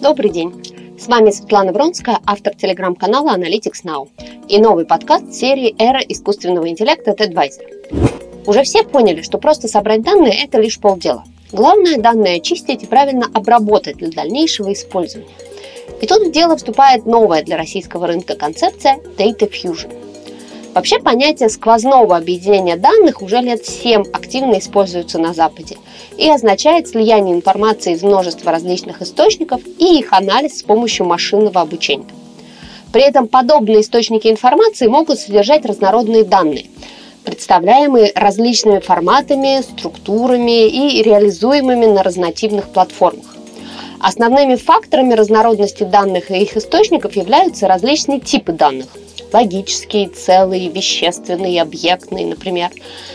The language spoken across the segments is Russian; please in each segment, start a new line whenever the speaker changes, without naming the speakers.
Добрый день! С вами Светлана Бронская, автор телеграм-канала Analytics Now и новый подкаст серии «Эра искусственного интеллекта от Advisor». Уже все поняли, что просто собрать данные – это лишь полдела. Главное – данные очистить и правильно обработать для дальнейшего использования. И тут в дело вступает новая для российского рынка концепция Data Fusion – Вообще понятие сквозного объединения данных уже лет 7 активно используется на Западе и означает слияние информации из множества различных источников и их анализ с помощью машинного обучения. При этом подобные источники информации могут содержать разнородные данные, представляемые различными форматами, структурами и реализуемыми на разнотипных платформах. Основными факторами разнородности данных и их источников являются различные типы данных – логические, целые, вещественные, объектные, например,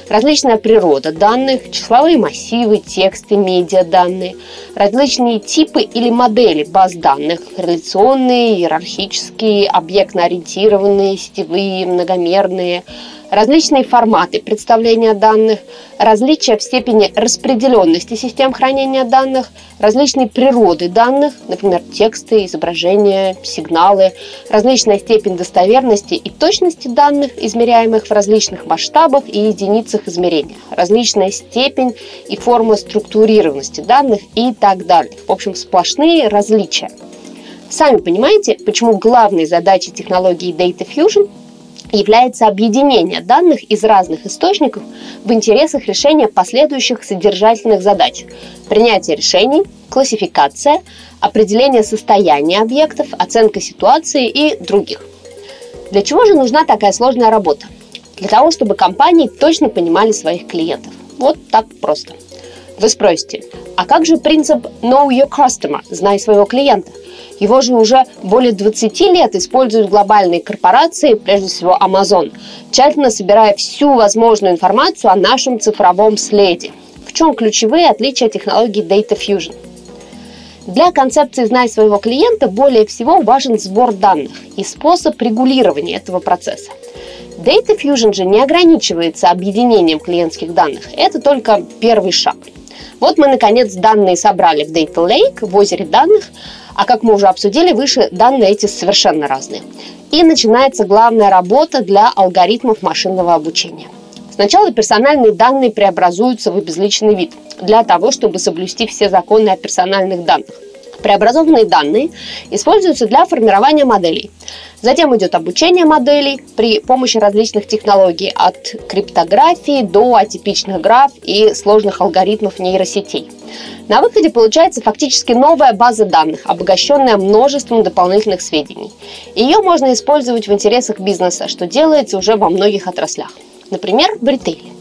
различная природа данных, числовые массивы, тексты, медиаданные, различные типы или модели баз данных, реляционные, иерархические, объектно-ориентированные, сетевые, многомерные, различные форматы представления данных, различия в степени распределенности систем хранения данных, различные природы данных, например, тексты, изображения, сигналы, различная степень достоверности и точности данных, измеряемых в различных масштабах и единицах измерения, различная степень и форма структурированности данных и так далее. В общем, сплошные различия. Сами понимаете, почему главной задачей технологии Data Fusion является объединение данных из разных источников в интересах решения последующих содержательных задач – принятие решений, классификация, определение состояния объектов, оценка ситуации и других. Для чего же нужна такая сложная работа? Для того, чтобы компании точно понимали своих клиентов. Вот так просто. Вы спросите, а как же принцип Know Your Customer – знай своего клиента? Его же уже более 20 лет используют глобальные корпорации, прежде всего Amazon, тщательно собирая всю возможную информацию о нашем цифровом следе. В чем ключевые отличия технологии Data Fusion? Для концепции «Знай своего клиента» более всего важен сбор данных и способ регулирования этого процесса. Data Fusion же не ограничивается объединением клиентских данных. Это только первый шаг. Вот мы, наконец, данные собрали в Data Lake, в озере данных, а как мы уже обсудили выше, данные эти совершенно разные. И начинается главная работа для алгоритмов машинного обучения. Сначала персональные данные преобразуются в обезличенный вид для того, чтобы соблюсти все законы о персональных данных. Преобразованные данные используются для формирования моделей. Затем идет обучение моделей при помощи различных технологий от криптографии до атипичных граф и сложных алгоритмов нейросетей. На выходе получается фактически новая база данных, обогащенная множеством дополнительных сведений. Ее можно использовать в интересах бизнеса, что делается уже во многих отраслях. Например, в ритейле.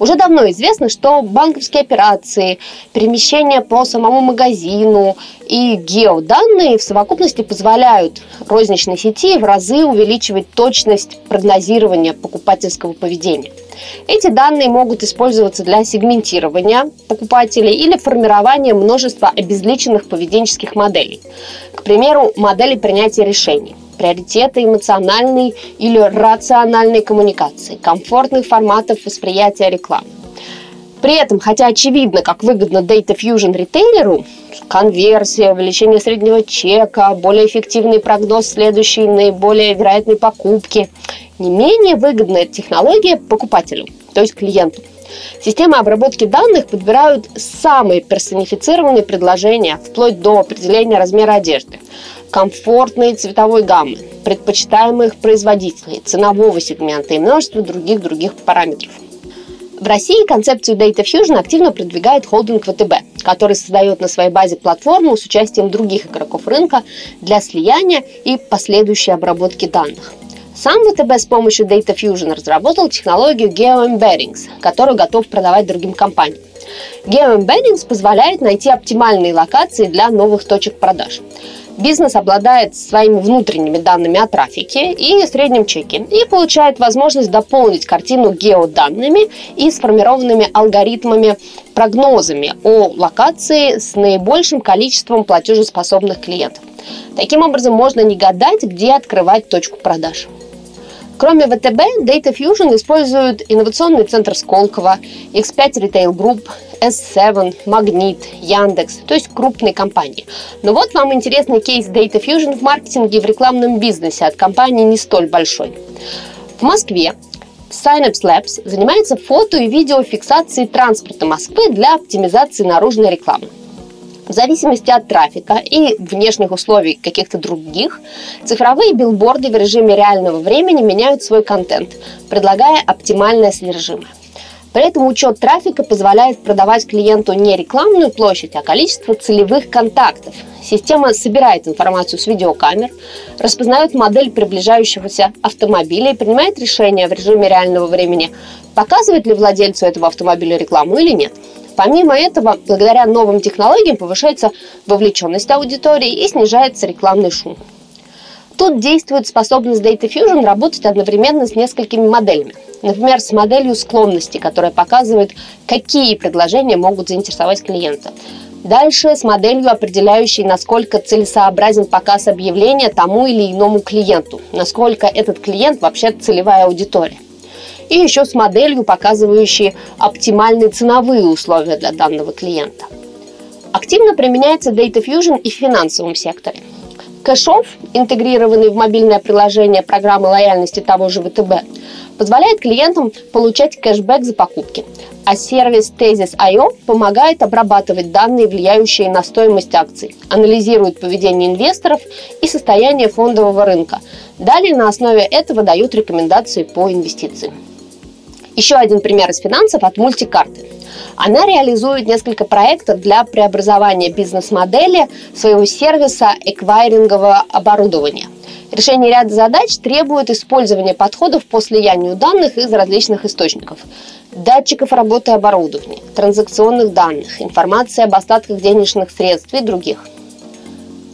Уже давно известно, что банковские операции, перемещения по самому магазину и геоданные в совокупности позволяют розничной сети в разы увеличивать точность прогнозирования покупательского поведения. Эти данные могут использоваться для сегментирования покупателей или формирования множества обезличенных поведенческих моделей. К примеру, модели принятия решений приоритеты эмоциональной или рациональной коммуникации, комфортных форматов восприятия рекламы. При этом, хотя очевидно, как выгодно Data Fusion ритейлеру, конверсия, увеличение среднего чека, более эффективный прогноз следующей наиболее вероятной покупки, не менее выгодная технология покупателю, то есть клиенту. Системы обработки данных подбирают самые персонифицированные предложения, вплоть до определения размера одежды комфортной цветовой гаммы, предпочитаемых производителей, ценового сегмента и множество других других параметров. В России концепцию Data Fusion активно продвигает холдинг ВТБ, который создает на своей базе платформу с участием других игроков рынка для слияния и последующей обработки данных. Сам ВТБ с помощью Data Fusion разработал технологию GeoEmbeddings, которую готов продавать другим компаниям. GeoEmbeddings позволяет найти оптимальные локации для новых точек продаж. Бизнес обладает своими внутренними данными о трафике и среднем чеке и получает возможность дополнить картину геоданными и сформированными алгоритмами прогнозами о локации с наибольшим количеством платежеспособных клиентов. Таким образом, можно не гадать, где открывать точку продаж. Кроме ВТБ, Data Fusion использует инновационный центр Сколково, X5 Retail Group, S7, Магнит, Яндекс, то есть крупные компании. Но вот вам интересный кейс Data Fusion в маркетинге в рекламном бизнесе от компании не столь большой. В Москве Synapse Labs занимается фото и видеофиксацией транспорта Москвы для оптимизации наружной рекламы. В зависимости от трафика и внешних условий каких-то других, цифровые билборды в режиме реального времени меняют свой контент, предлагая оптимальное содержимое. При этом учет трафика позволяет продавать клиенту не рекламную площадь, а количество целевых контактов. Система собирает информацию с видеокамер, распознает модель приближающегося автомобиля и принимает решение в режиме реального времени, показывает ли владельцу этого автомобиля рекламу или нет. Помимо этого, благодаря новым технологиям повышается вовлеченность аудитории и снижается рекламный шум. Тут действует способность Data Fusion работать одновременно с несколькими моделями. Например, с моделью склонности, которая показывает, какие предложения могут заинтересовать клиента. Дальше с моделью, определяющей, насколько целесообразен показ объявления тому или иному клиенту, насколько этот клиент вообще целевая аудитория. И еще с моделью, показывающей оптимальные ценовые условия для данного клиента. Активно применяется Data Fusion и в финансовом секторе. Кэшов, интегрированный в мобильное приложение программы лояльности того же ВТБ, позволяет клиентам получать кэшбэк за покупки, а сервис Tezis.io помогает обрабатывать данные, влияющие на стоимость акций, анализирует поведение инвесторов и состояние фондового рынка. Далее на основе этого дают рекомендации по инвестициям. Еще один пример из финансов от мультикарты. Она реализует несколько проектов для преобразования бизнес-модели своего сервиса эквайрингового оборудования. Решение ряда задач требует использования подходов по слиянию данных из различных источников. Датчиков работы оборудования, транзакционных данных, информации об остатках денежных средств и других.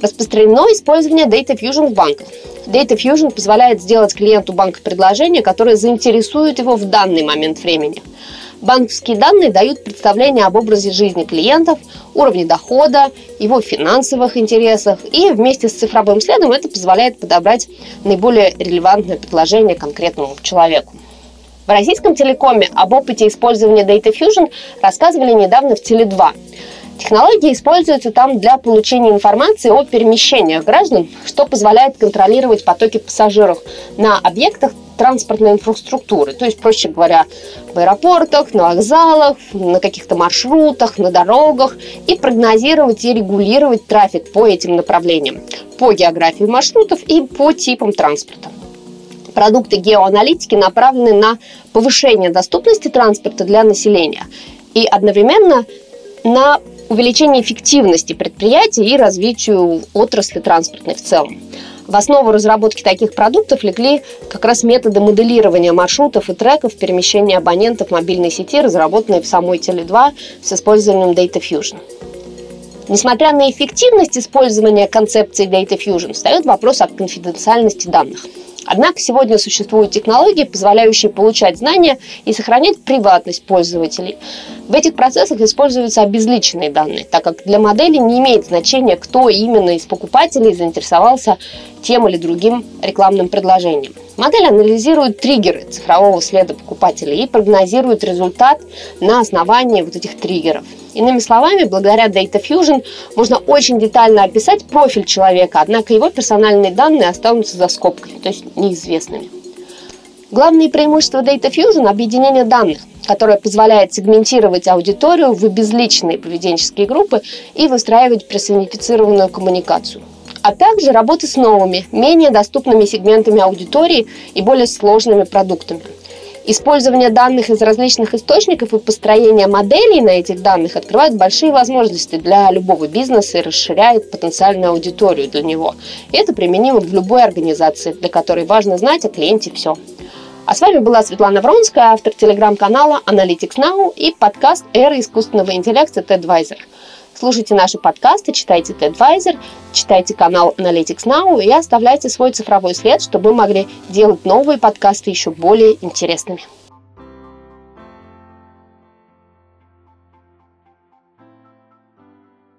Распространено использование Data Fusion в банках. Data Fusion позволяет сделать клиенту банка предложение, которое заинтересует его в данный момент времени – Банковские данные дают представление об образе жизни клиентов, уровне дохода, его финансовых интересах, и вместе с цифровым следом это позволяет подобрать наиболее релевантное предложение конкретному человеку. В российском телекоме об опыте использования Data Fusion рассказывали недавно в Теле2. Технологии используются там для получения информации о перемещениях граждан, что позволяет контролировать потоки пассажиров на объектах транспортной инфраструктуры. То есть, проще говоря, в аэропортах, на вокзалах, на каких-то маршрутах, на дорогах и прогнозировать и регулировать трафик по этим направлениям, по географии маршрутов и по типам транспорта. Продукты геоаналитики направлены на повышение доступности транспорта для населения и одновременно на увеличение эффективности предприятий и развитию отрасли транспортной в целом. В основу разработки таких продуктов легли как раз методы моделирования маршрутов и треков перемещения абонентов мобильной сети, разработанные в самой Теле2 с использованием Data Fusion. Несмотря на эффективность использования концепции Data Fusion, встает вопрос о конфиденциальности данных. Однако сегодня существуют технологии, позволяющие получать знания и сохранять приватность пользователей. В этих процессах используются обезличенные данные, так как для модели не имеет значения, кто именно из покупателей заинтересовался тем или другим рекламным предложением. Модель анализирует триггеры цифрового следа покупателей и прогнозирует результат на основании вот этих триггеров. Иными словами, благодаря Data Fusion можно очень детально описать профиль человека, однако его персональные данные останутся за скобками, то есть неизвестными. Главные преимущества Data Fusion – объединение данных, которое позволяет сегментировать аудиторию в безличные поведенческие группы и выстраивать персонифицированную коммуникацию а также работа с новыми, менее доступными сегментами аудитории и более сложными продуктами. Использование данных из различных источников и построение моделей на этих данных открывает большие возможности для любого бизнеса и расширяет потенциальную аудиторию для него. Это применимо в любой организации, для которой важно знать о клиенте все. А с вами была Светлана Вронская, автор телеграм-канала Analytics Now и подкаст «Эра искусственного интеллекта TEDvisor». Слушайте наши подкасты, читайте TEDvisor, читайте канал Analytics Now и оставляйте свой цифровой след, чтобы мы могли делать новые подкасты еще более интересными.